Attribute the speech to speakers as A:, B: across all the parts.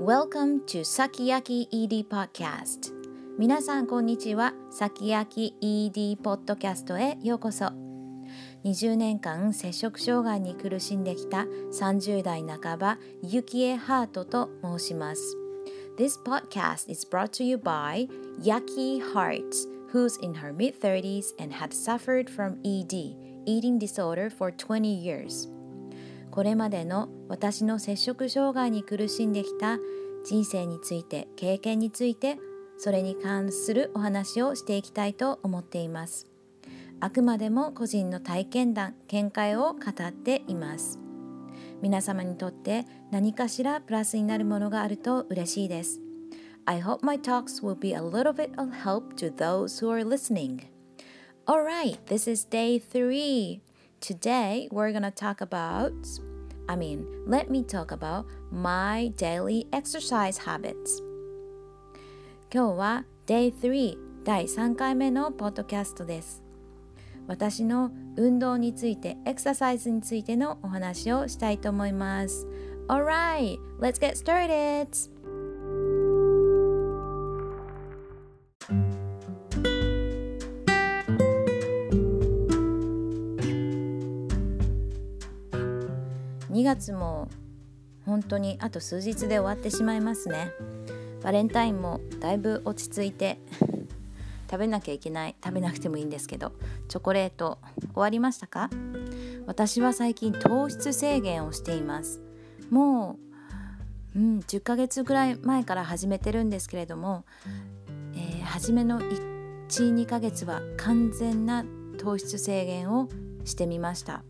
A: Welcome to Sakiyaki ED Podcast 皆さんこんにちは Sakiyaki ED ポッドキャストへようこそ20年間摂食障害に苦しんできた30代半ばユキエハートと申します This podcast is brought to you by Yaki Hearts who's in her mid-30s and had suffered from ED eating disorder for 20 years これまでの私の摂食障害に苦しんできた人生について経験についてそれに関するお話をしていきたいと思っています。あくまでも個人の体験談見解を語っています。皆様にとって何かしらプラスになるものがあると嬉しいです。I hope my talks will be a little bit of help to those who are listening. Alright, this is day three Today we're gonna talk about, I mean, let me talk about my daily exercise habits. 今日は Day 3第3回目のポッドキャストです。私の運動について、エクササイズについてのお話をしたいと思います。Alright, let's get started! 月も本当にあと数日で終わってしまいますね。バレンタインもだいぶ落ち着いて食べなきゃいけない食べなくてもいいんですけどチョコレート終わりましたか？私は最近糖質制限をしています。もう、うん、10ヶ月ぐらい前から始めてるんですけれども、えー、初めの12ヶ月は完全な糖質制限をしてみました。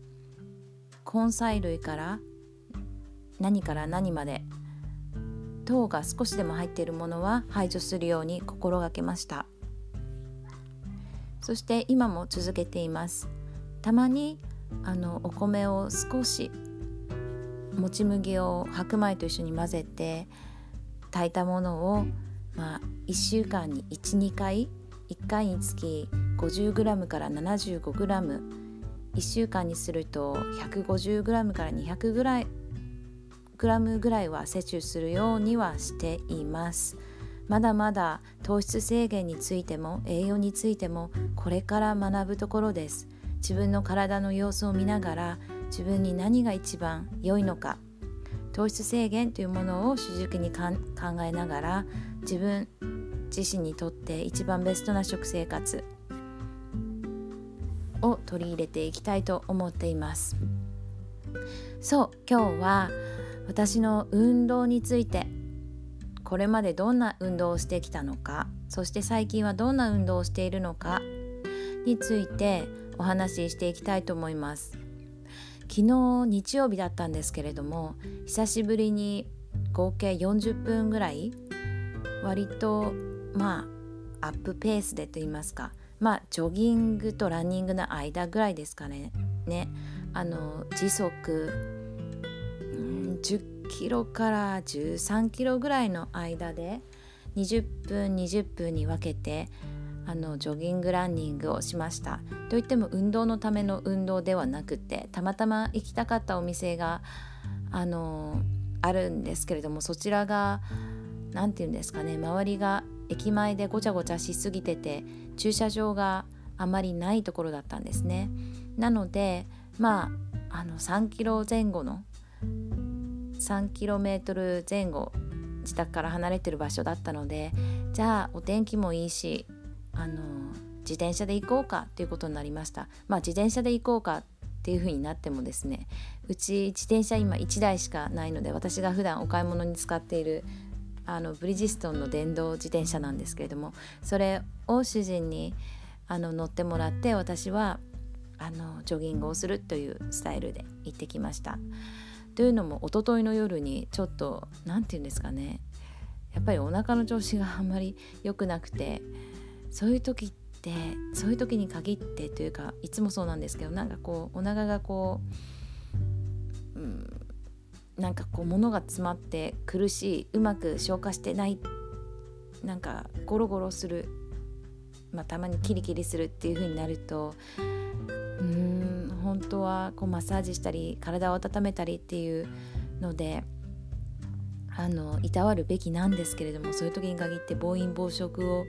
A: 根菜類から何から何まで糖が少しでも入っているものは排除するように心がけました。そして今も続けています。たまにあのお米を少しもち麦を白米と一緒に混ぜて炊いたものを、まあ、1週間に12回1回につき 50g から 75g 1週間にすると 150g から 200g ぐらいグラムぐらいは摂取するようにはしています。まだまだ糖質制限についても栄養についてもこれから学ぶところです。自分の体の様子を見ながら自分に何が一番良いのか糖質制限というものを主軸に考えながら自分自身にとって一番ベストな食生活を取り入れていきたいと思っています。そう今日は私の運動についてこれまでどんな運動をしてきたのかそして最近はどんな運動をしているのかについてお話ししていきたいと思います。昨日日曜日だったんですけれども久しぶりに合計40分ぐらい割とまあアップペースでと言いますかまあジョギングとランニングの間ぐらいですかね。ねあの時速、10キロから13キロぐらいの間で20分20分に分けてあのジョギングランニングをしました。といっても運動のための運動ではなくてたまたま行きたかったお店があのあるんですけれどもそちらが何て言うんですかね周りが駅前でごちゃごちゃしすぎてて駐車場があまりないところだったんですね。なのでまああの3キロ前後の3キロメートル前後自宅から離れてる場所だったのでじゃあお天気もいいしあの自転車で行こうかっていうことになりましたまあ自転車で行こうかっていう風になってもですねうち自転車今1台しかないので私が普段お買い物に使っているあのブリヂストンの電動自転車なんですけれどもそれを主人にあの乗ってもらって私はあのジョギングをするというスタイルで行ってきました。というのも一昨日の夜にちょっと何て言うんですかね。やっぱりお腹の調子があんまり良くなくてそういう時ってそういう時に限ってというかいつもそうなんですけどなんかこうお腹がこう、うん、なんかこう物が詰まって苦しいうまく消化してないなんかゴロゴロする、まあ、たまにキリキリするっていう風になるとうん当はこうマッサージしたり体を温めたりっていうのであのいたわるべきなんですけれどもそういう時に限って暴飲暴食を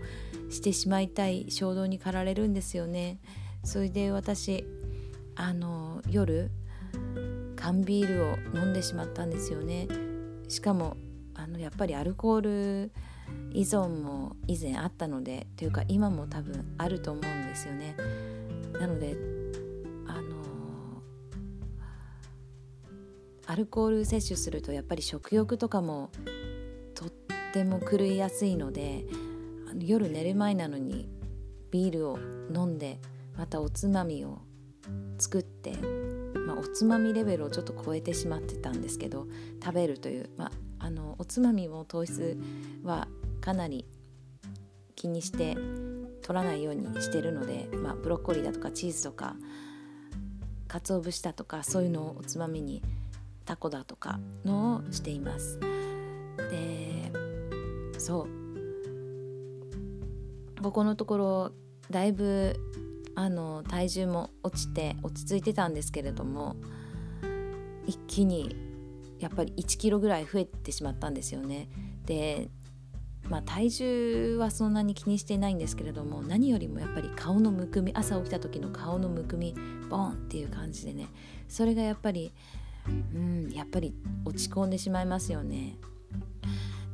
A: してしまいたい衝動に駆られるんですよね。それで私あの夜缶ビールを飲んでしまったんですよね。しかもあのやっぱりアルコール依存も以前あったのでというか今も多分あると思うんですよね。なのでアルコール摂取するとやっぱり食欲とかもとっても狂いやすいので夜寝る前なのにビールを飲んでまたおつまみを作って、まあ、おつまみレベルをちょっと超えてしまってたんですけど食べるという、まあ、あのおつまみも糖質はかなり気にして取らないようにしてるので、まあ、ブロッコリーだとかチーズとか鰹節だとかそういうのをおつまみにタコだとかのをしています。でそうここのところだいぶあの体重も落ちて落ち着いてたんですけれども一気にやっぱり1キロぐらい増えてしまったんですよね。でまあ、体重はそんなに気にしていないんですけれども何よりもやっぱり顔のむくみ朝起きた時の顔のむくみボンっていう感じでねそれがやっぱりうんやっぱり落ち込んでしまいますよね。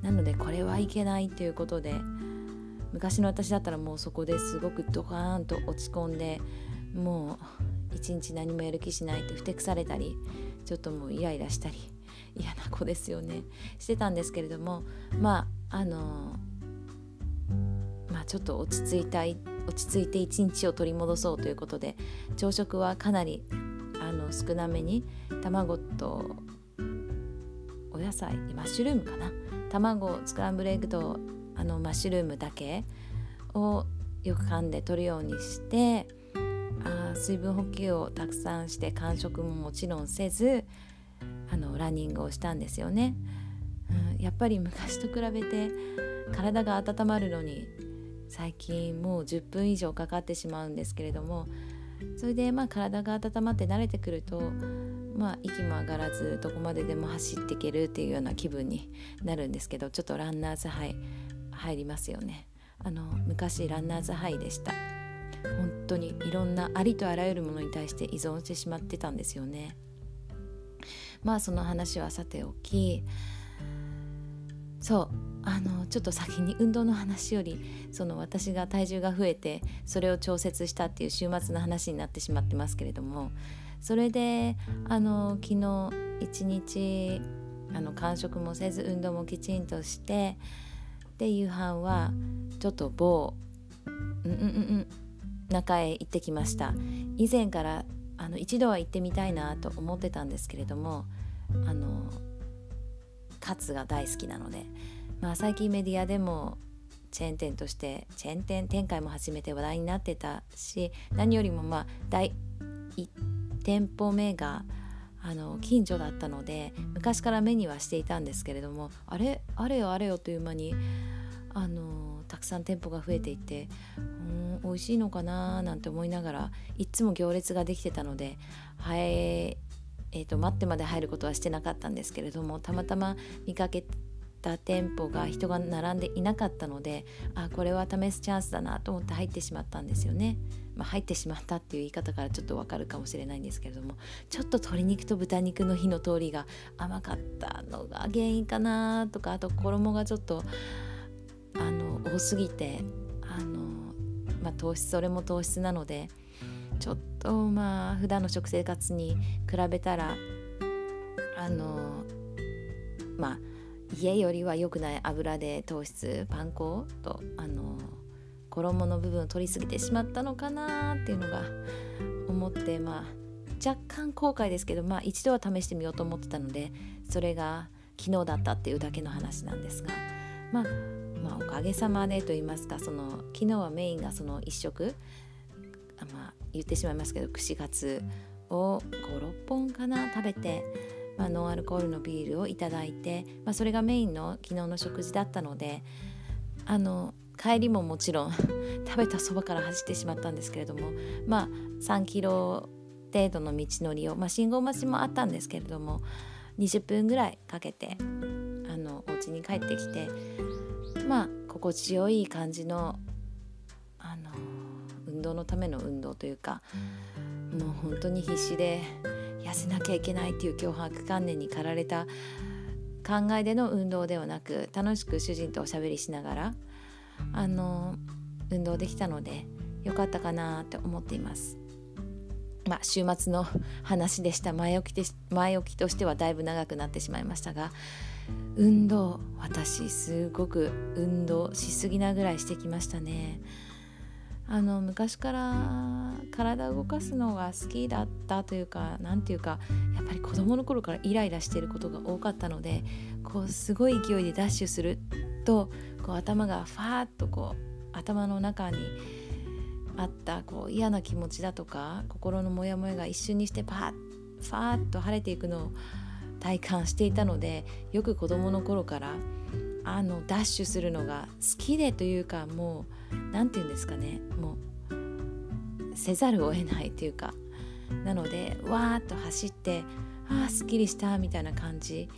A: なのでこれはいけないということで昔の私だったらもうそこですごくドカーンと落ち込んでもう一日何もやる気しないってふてくされたりちょっともうイライラしたり嫌な子ですよね。してたんですけれどもまああのまあちょっと落ち着いた落ち着いて一日を取り戻そうということで朝食はかなりあの少なめに卵とお野菜マッシュルームかな。卵スクランブルエッグとあのマッシュルームだけをよく噛んで取るようにしてあ水分補給をたくさんして間食ももちろんせずあのランニングをしたんですよね、うん、やっぱり昔と比べて体が温まるのに最近もう10分以上かかってしまうんですけれどもそれでまあ体が温まって慣れてくるとまあ息も上がらずどこまででも走っていけるっていうような気分になるんですけどちょっとランナーズハイ入りますよね。あの昔ランナーズハイでした。本当にいろんなありとあらゆるものに対して依存してしまってたんですよね。まあその話はさておきそう。あのちょっと先に運動の話よりその私が体重が増えてそれを調節したっていう週末の話になってしまってますけれどもそれであの昨日一日あの間食もせず運動もきちんとしてで夕飯はちょっと某うんうんうん中へ行ってきました。以前からあの一度は行ってみたいなと思ってたんですけれどもあのカツが大好きなので、まあ、最近メディアでもチェーン店としてチェーン店展開も始めて話題になってたし何よりもまあ第1店舗目があの近所だったので昔から目にはしていたんですけれどもあれあれよあれよという間にあのたくさん店舗が増えていてうん美味しいのかななんて思いながらいっつも行列ができてたのではいえーと、待ってまで入ることはしてなかったんですけれどもたまたま見かけた店舗が人が並んでいなかったのであこれは試すチャンスだなと思って入ってしまったんですよね。まあ、入ってしまったっていう言い方からちょっとわかるかもしれないんですけれどもちょっと鶏肉と豚肉の火の通りが甘かったのが原因かなとかあと衣がちょっとあの多すぎてあの、まあ、糖質それも糖質なのでちょっとまあ普段の食生活に比べたらあのまあ家よりは良くない油で糖質パン粉とあの衣の部分を取りすぎてしまったのかなっていうのが思ってまあ若干後悔ですけどまあ一度は試してみようと思ってたのでそれが昨日だったっていうだけの話なんですがまあまあ、おかげさまでと言いますかその昨日はメインがその1食、まあ、言ってしまいますけど串カツを56本かな食べて、まあ、ノンアルコールのビールをいただいて、まあ、それがメインの昨日の食事だったのであの帰りももちろん 食べたそばから走ってしまったんですけれどもまあ3キロ程度の道のりを、まあ、信号待ちもあったんですけれども20分ぐらいかけてあのちに帰ってきてまあ心地よい感じのあの運動のための運動というかもう本当に必死で痩せなきゃいけないっていう脅迫観念に駆られた考えでの運動ではなく楽しく主人とおしゃべりしながらあの運動できたので良かったかなって思っています。まあ、週末の話でした前置きで前置きとしてはだいぶ長くなってしまいましたが運動私すごく運動しすぎなぐらいしてきましたね。あの昔から体を動かすのが好きだったというか何ていうかやっぱり子供の頃からイライラしていることが多かったのでこうすごい勢いでダッシュするとこう頭がファーッとこう頭の中にあったこう嫌な気持ちだとか心のモヤモヤが一瞬にしてパッファーッと晴れていくのを体感していたのでよく子供の頃からあのダッシュするのが好きでというかもう何て言うんですかねもうせざるを得ないというかなのでわーっと走ってああすっきりしたみたいな感じ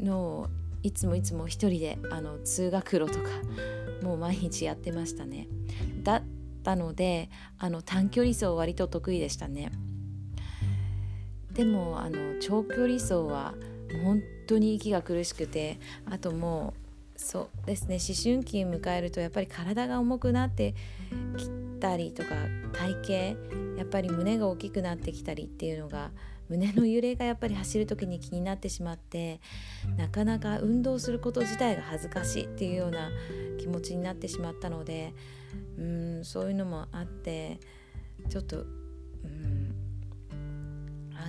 A: のいつもいつも一人であの通学路とかもう毎日やってましたね。だったのであの短距離走割と得意でしたね。でもあの長距離走は本当に息が苦しくてあともうそうですね。思春期を迎えるとやっぱり体が重くなってきたりとか体型やっぱり胸が大きくなってきたりっていうのが胸の揺れがやっぱり走る時に気になってしまってなかなか運動すること自体が恥ずかしいっていうような気持ちになってしまったのでうんそういうのもあってちょっとうん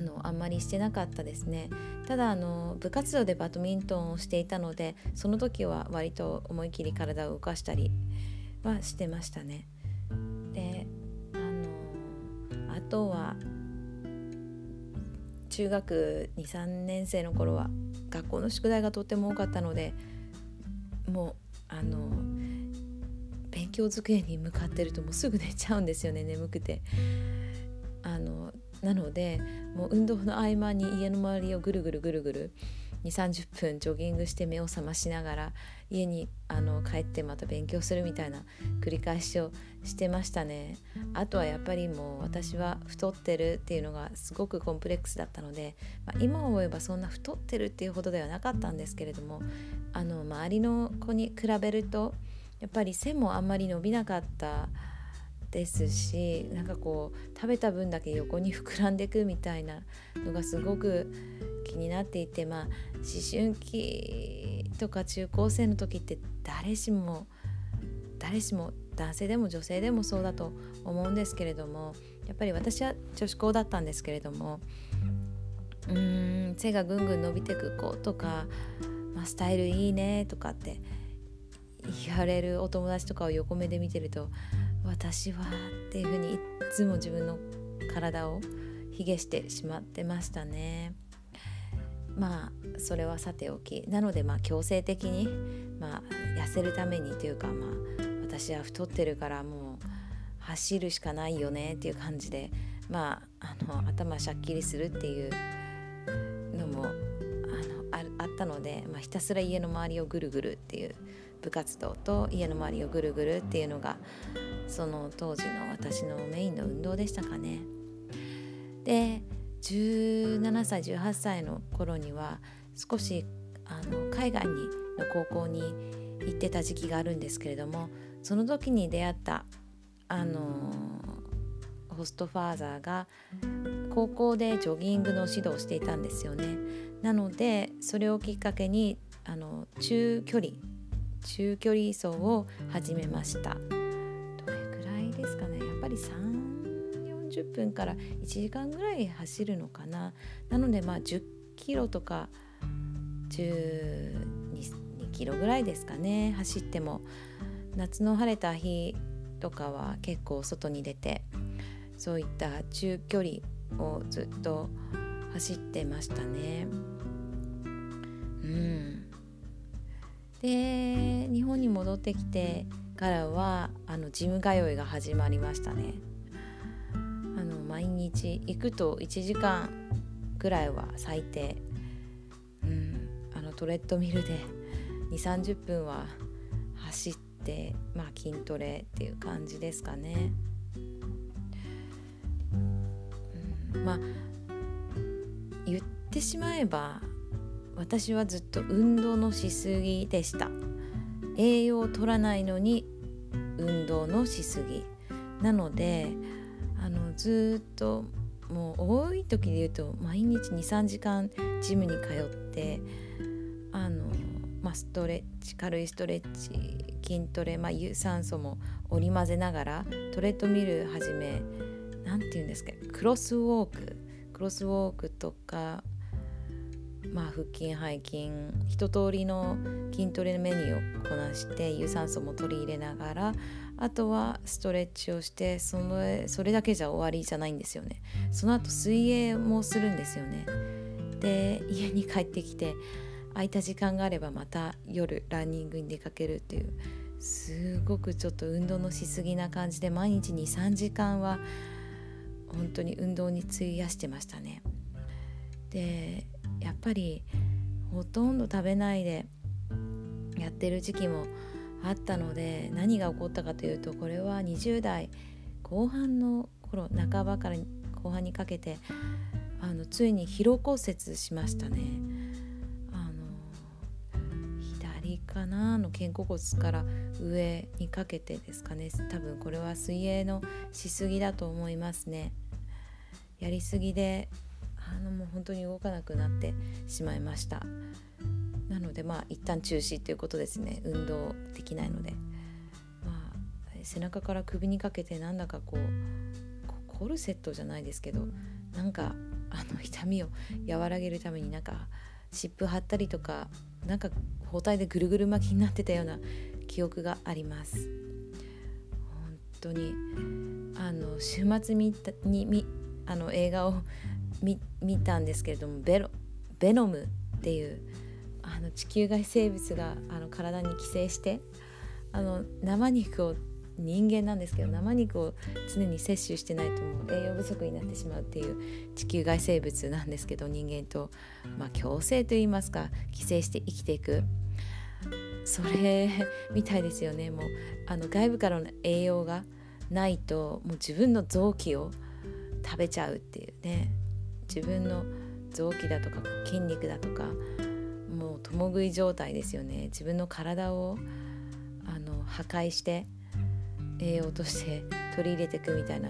A: あのあんまりしてなかったですねただあの部活動でバドミントンをしていたのでその時は割と思い切り体を動かしたりはしてましたねであのあとは中学23年生の頃は学校の宿題がとっても多かったのでもうあの勉強机に向かってるともうすぐ寝ちゃうんですよね眠くて。なのでもう運動の合間に家の周りをぐるぐるぐるぐる2 3 0分ジョギングして目を覚ましながら家にあの帰ってまた勉強するみたいな繰り返しをしてましたね。あとはやっぱりもう私は太ってるっていうのがすごくコンプレックスだったので、まあ、今思えばそんな太ってるっていうほどではなかったんですけれどもあの周りの子に比べるとやっぱり背もあんまり伸びなかったですしなんかこう食べた分だけ横に膨らんでいくみたいなのがすごく気になっていてまあ思春期とか中高生の時って誰しも誰しも男性でも女性でもそうだと思うんですけれどもやっぱり私は女子校だったんですけれどもうーん背がぐんぐん伸びてく子とか、まあ、スタイルいいねとかって言われるお友達とかを横目で見てると私はっていうふうにいつも自分の体を卑下してしまってましたね。まあそれはさておきなのでまあ強制的に、まあ、痩せるためにというかまあ私は太ってるからもう走るしかないよねっていう感じでまああの頭しゃっきりするっていうのもあったので、まあ、ひたすら家の周りをぐるぐるっていう部活動と家の周りをぐるぐるっていうのがその当時の私のメインの運動でしたかね。で17歳18歳の頃には少しあの海外にの高校に行ってた時期があるんですけれどもその時に出会ったあのホストファーザーが高校でジョギングの指導をしていたんですよね。なのでそれをきっかけにあの中距離中距離走を始めました。どれくらいですかね。やっぱり3 40分から1時間ぐらい走るのかな。なのでまあ10キロとか12キロぐらいですかね。走っても。夏の晴れた日とかは結構外に出てそういった中距離をずっと走走ってましたね。うん。で日本に戻ってきてからはあのジム通いが始まりましたね。あの毎日行くと1時間ぐらいは最低、うん、あのトレッドミルで2 3 0分は走って、まあ、筋トレっていう感じですかね。うん、まあってしまえば私はずっと運動のしすぎでした。栄養を取らないのに運動のしすぎ。なのであのずっともう多い時で言うと毎日23時間ジムに通ってあの、まあ、ストレッチ軽いストレッチ筋トレ、まあ、有酸素も織り交ぜながらトレッドミルはじめ何て言うんですかクロスウォーク。クロスウォークとかまあ、腹筋背筋一通りの筋トレのメニューをこなして有酸素も取り入れながらあとはストレッチをしてそのそれだけじゃ終わりじゃないんですよね。その後水泳もするんですよね。で家に帰ってきて空いた時間があればまた夜ランニングに出かけるっていうすごくちょっと運動のしすぎな感じで毎日23時間は本当に運動に費やしてましたね。でやっぱりほとんど食べないでやってる時期もあったので何が起こったかというとこれは20代後半の頃半ばから後半にかけてあのついに疲労骨折しましたね。あの左かなの肩甲骨から上にかけてですかね多分これは水泳のしすぎだと思いますね。やりすぎであのもう本当に動かなくなってしまいました。なのでまあ一旦中止っていうことですね。運動できないので。まあ背中から首にかけてなんだかこうコルセットじゃないですけどなんかあの痛みを和らげるためになんか湿布貼ったりとかなんか包帯でぐるぐる巻きになってたような記憶があります。本当にあの週末に見あの映画を見たんですけれどもベロベノムっていうあの地球外生物があの体に寄生してあの生肉を人間なんですけど生肉を常に摂取してないともう栄養不足になってしまうっていう地球外生物なんですけど人間と、まあ、共生といいますか寄生して生きていく。それみたいですよね。もうあの外部からの栄養がないともう自分の臓器を食べちゃうっていうね。自分の臓器だとか筋肉だとかもう共食い状態ですよね。自分の体をあの破壊して栄養として取り入れていくみたいな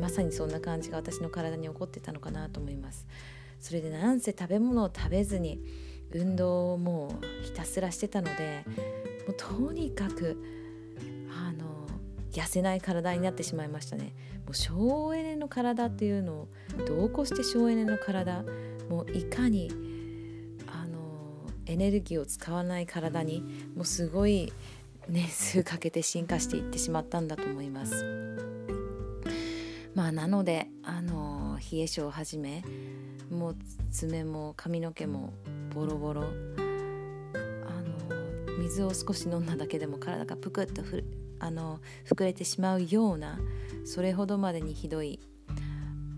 A: まさにそんな感じが私の体に起こってたのかなと思います。それでなんせ食べ物を食べずに運動をもうひたすらしてたのでもうとにかく痩せない体になってしまいましたねもう省エネの体っていうのをどうこうして省エネの体もういかにあのエネルギーを使わない体にもうすごい年数かけて進化していってしまったんだと思います。まあなのであの冷え性をはじめもう爪も髪の毛もボロボロあの水を少し飲んだだけでも体がぷくっとふあの膨れてしまうようなそれほどまでにひどい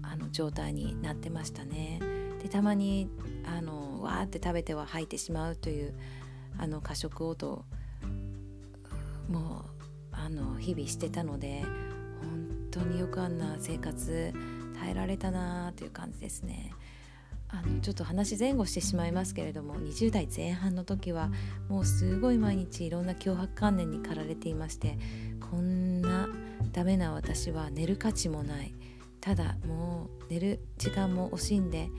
A: あの状態になってましたね。でたまにあのわーって食べては吐いてしまうというあの過食応答もうあの日々してたので本当によくあんな生活耐えられたなーという感じですね。あのちょっと話前後してしまいますけれども20代前半の時はもうすごい毎日いろんな脅迫観念に駆られていましてこんなダメな私は寝る価値もない。ただもう寝る時間も惜しんで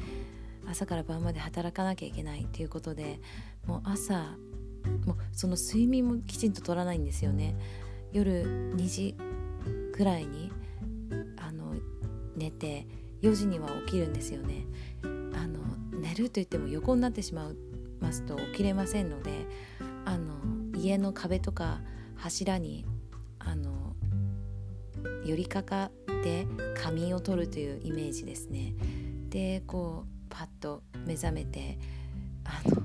A: 朝から晩まで働かなきゃいけないっていうことでもう朝もうその睡眠もきちんと取らないんですよね。夜2時くらいにあの寝て4時には起きるんですよね。寝ると言っても横になってしまいますと起きれませんのであの家の壁とか柱にあの寄りかかって仮眠を取るというイメージですね。でこうパッと目覚めてあの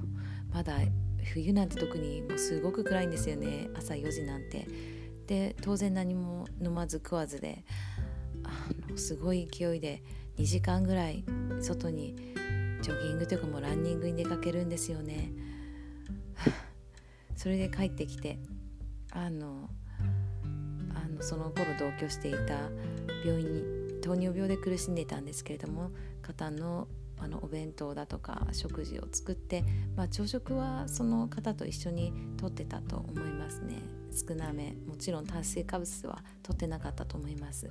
A: まだ冬なんて特にもうすごく暗いんですよね朝4時なんて。で当然何も飲まず食わずであのすごい勢いで2時間ぐらい外にジョギングというかもうランニングに出かけるんですよね。それで帰ってきてあのあのその頃同居していた病院に糖尿病で苦しんでいたんですけれども方のあのお弁当だとか食事を作って、まあ、朝食はその方と一緒にとってたと思いますね。少なめもちろん炭水化物はとってなかったと思います。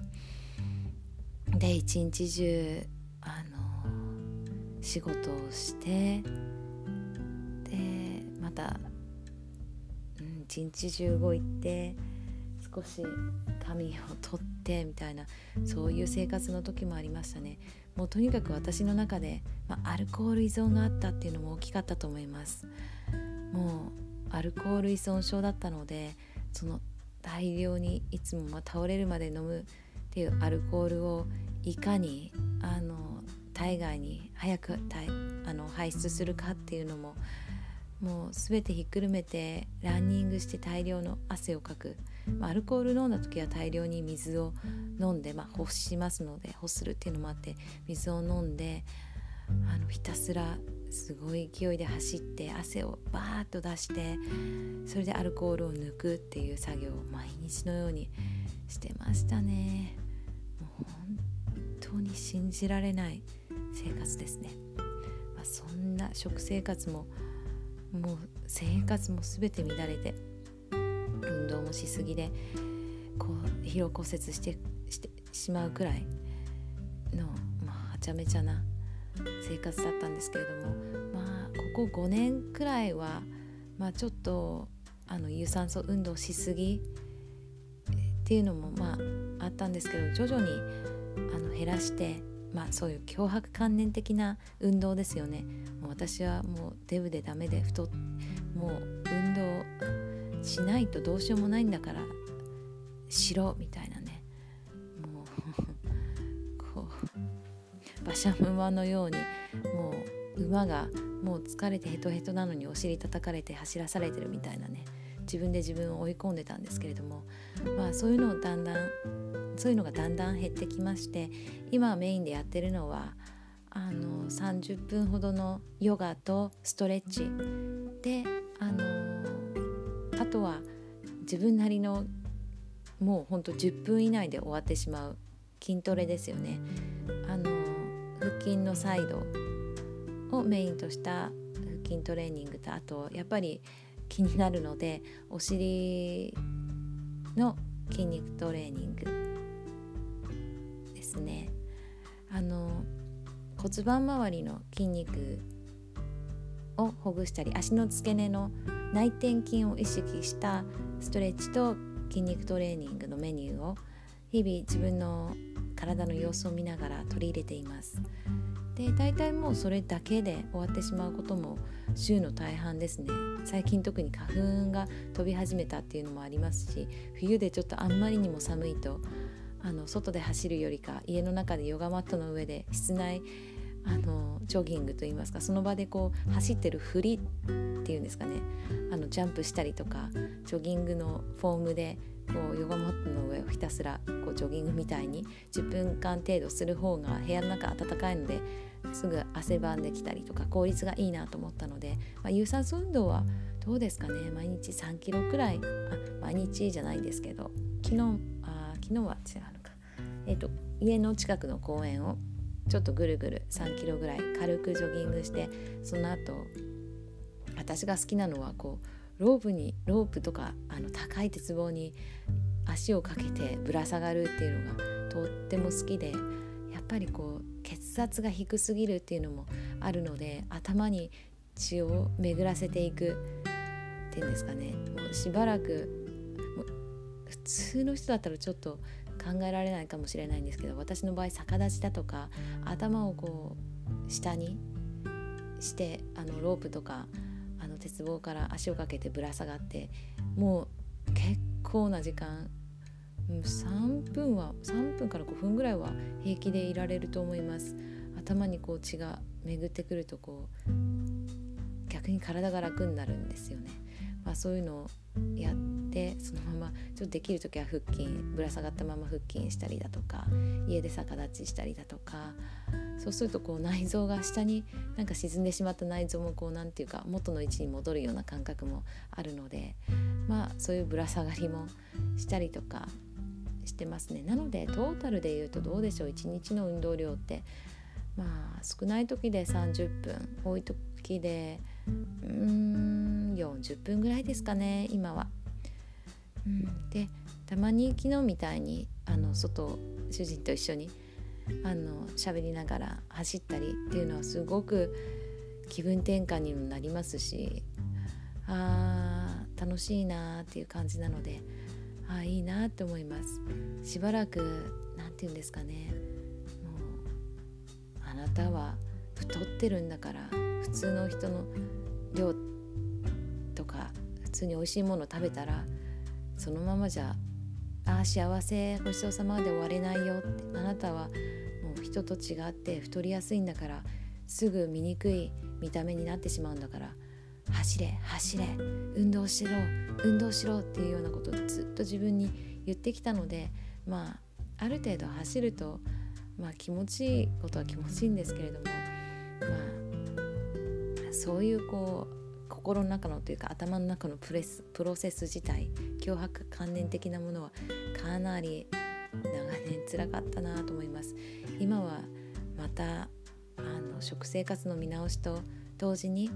A: で一日中あの仕事をしてでまた、うん、一日中動いて少し髪を取ってみたいなそういう生活の時もありましたね。もうとにかく私の中で、まあ、アルコール依存があったっていうのも大きかったと思います。もうアルコール依存症だったのでその大量にいつもま倒れるまで飲むっていうアルコールをいかにあの体外に早くあの排出するかっていうのももう全てひっくるめてランニングして大量の汗をかく、まあ、アルコール飲んだ時は大量に水を飲んで、まあ、干しますので干するっていうのもあって水を飲んであのひたすらすごい勢いで走って汗をバーッと出してそれでアルコールを抜くっていう作業を毎日のようにしてましたね。もう本当に信じられない。生活ですね、まあ、そんな食生活ももう生活も全て乱れて運動もしすぎでこう疲労骨折してしてしまうくらいの、まあ、はちゃめちゃな生活だったんですけれどもまあここ5年くらいは、まあ、ちょっとあの有酸素運動しすぎっていうのもまああったんですけど徐々にあの減らしてまあそういう脅迫観念的な運動ですよね。もう私はもうデブでダメで太もう運動しないとどうしようもないんだからしろみたいなね。もう こう馬車馬のようにもう馬がもう疲れてヘトヘトなのにお尻叩かれて走らされてるみたいなね。自分で自分を追い込んでたんですけれども。まあそういうのをだんだんそういうのがだんだん減ってきまして今メインでやってるのはあの30分ほどのヨガとストレッチであのあとは自分なりのもうほんと10分以内で終わってしまう筋トレですよね。あの腹筋のサイドをメインとした腹筋トレーニングとあとやっぱり気になるのでお尻の筋肉トレーニングねあの骨盤周りの筋肉をほぐしたり足の付け根の内転筋を意識したストレッチと筋肉トレーニングのメニューを日々自分の体の様子を見ながら取り入れています。で大体もうそれだけで終わってしまうことも週の大半ですね。最近特に花粉が飛び始めたっていうのもありますし冬でちょっとあんまりにも寒いとあの外で走るよりか家の中でヨガマットの上で室内あのジョギングといいますかその場でこう走ってる振りっていうんですかね。あのジャンプしたりとかジョギングのフォームでこうヨガマットの上をひたすらこうジョギングみたいに10分間程度する方が部屋の中暖かいのですぐ汗ばんできたりとか効率がいいなと思ったので、まあ、有酸素運動はどうですかね。毎日3キロくらいあ毎日じゃないですけど昨日あ昨日は違う、えーと家の近くの公園をちょっとぐるぐる3キロぐらい軽くジョギングしてその後私が好きなのはこうロープにロープとかあの高い鉄棒に足をかけてぶら下がるっていうのがとっても好きでやっぱりこう血圧が低すぎるっていうのもあるので頭に血を巡らせていくっていうんですかね。もうしばらく普通の人だったらちょっと考えられないかもしれないんですけど私の場合逆立ちだとか頭をこう下にしてあのロープとかあの鉄棒から足をかけてぶら下がってもう結構な時間3分は3分から5分ぐらいは平気でいられると思います。頭にこう血が巡ってくるとこう逆に体が楽になるんですよね、まあ、そういうのをやってそのままちょっとできる時は腹筋ぶら下がったまま腹筋したりだとか家で逆立ちしたりだとかそうするとこう内臓が下になんか沈んでしまった内臓もこう何て言うか元の位置に戻るような感覚もあるのでまあそういうぶら下がりもしたりとかしてますね。なのでトータルで言うとどうでしょう？1日の運動量って。まあ少ない時で30分多い時でうーん40分ぐらいですかね今は。うん、でたまに昨日みたいにあの外主人と一緒にあの喋りながら走ったりっていうのはすごく気分転換にもなりますしあー楽しいなっていう感じなのであいいなって思いますしばらく何て言うんですかねもうあなたは太ってるんだから普通の人の量とか普通に美味しいもの食べたらそのままじゃああ幸せごちそうさまで終われないよってあなたはもう人と違って太りやすいんだからすぐ醜い見た目になってしまうんだから走れ走れ運動しろ運動しろっていうようなことをずっと自分に言ってきたのでまあある程度走ると、まあ、気持ちいいことは気持ちいいんですけれどもそういうこう心の中のというか頭の中のプレスプロセス自体脅迫観念的なものはかなり長年つらかったなと思います。今はまたあの食生活の見直しと同時に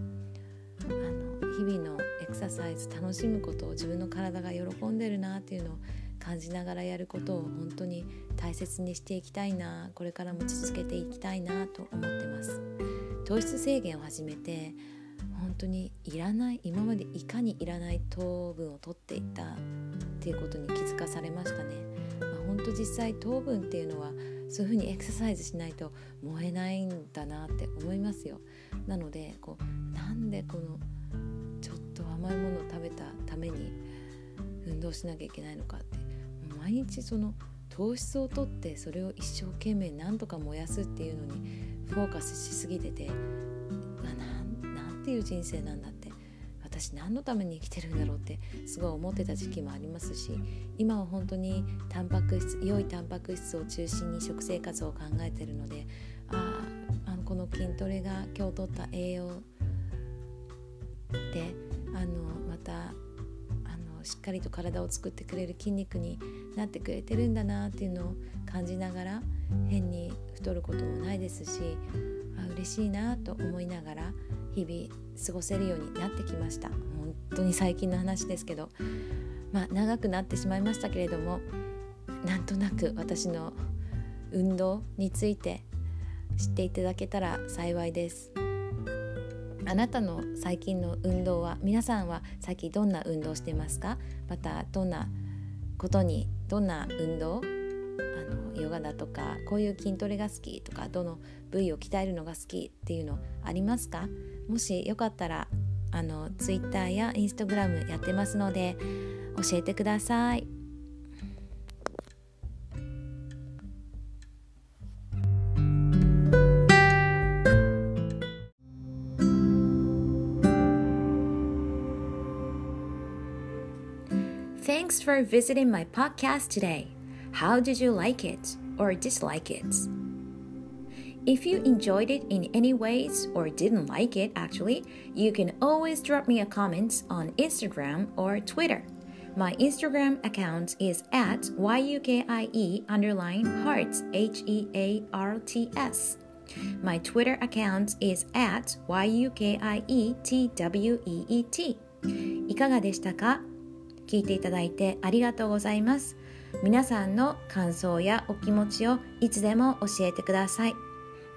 A: あの日々のエクササイズ楽しむことを自分の体が喜んでるなっていうのを感じながらやることを本当に大切にしていきたいなこれからも続けていきたいなと思ってます。糖質制限を始めて本当にいらない今までいかにいらない糖分を取っていたっていうことに気づかされましたね、まあ、本当実際糖分っていうのはそういうふうにエクササイズしないと燃えないんだなって思いますよ。なのでこうなんでこのちょっと甘いものを食べたために運動しなきゃいけないのかって毎日その糖質をとってそれを一生懸命何とか燃やすっていうのにフォーカスしすぎててなんていう人生なんだって。私何のために生きてるんだろうってすごい思ってた時期もありますし今は本当にタンパク質良いタンパク質を中心に食生活を考えてるのでああのこの筋トレが今日取った栄養であのまたしっかりと体を作ってくれる筋肉になってくれてるんだなっていうのを感じながら変に太ることもないですしあ嬉しいなと思いながら日々過ごせるようになってきました。本当に最近の話ですけどまあ長くなってしまいましたけれどもなんとなく私の運動について知っていただけたら幸いです。あなたの最近の運動は皆さんは最近どんな運動してますか？またどんなことにどんな運動？あのヨガだとかこういう筋トレが好きとかどの部位を鍛えるのが好きっていうのありますか？もしよかったらあの Twitter や Instagram やってますので教えてください。Thanks for visiting my podcast today. How did you like it or dislike it? If you enjoyed it in any ways or didn't like it, actually, you can always drop me a comment on Instagram or Twitter. My Instagram account is at yukie underline hearts h e a r t s. My Twitter account is at yukieTweet. いかがでしたか 聞いていただいてありがとうございます。皆さんの感想やお気持ちをいつでも教えてください。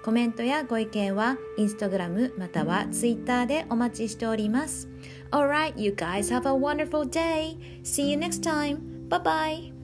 A: コメントやご意見は Instagram または Twitter でお待ちしております。Alright, you guys have a wonderful day. See you next time. Bye bye.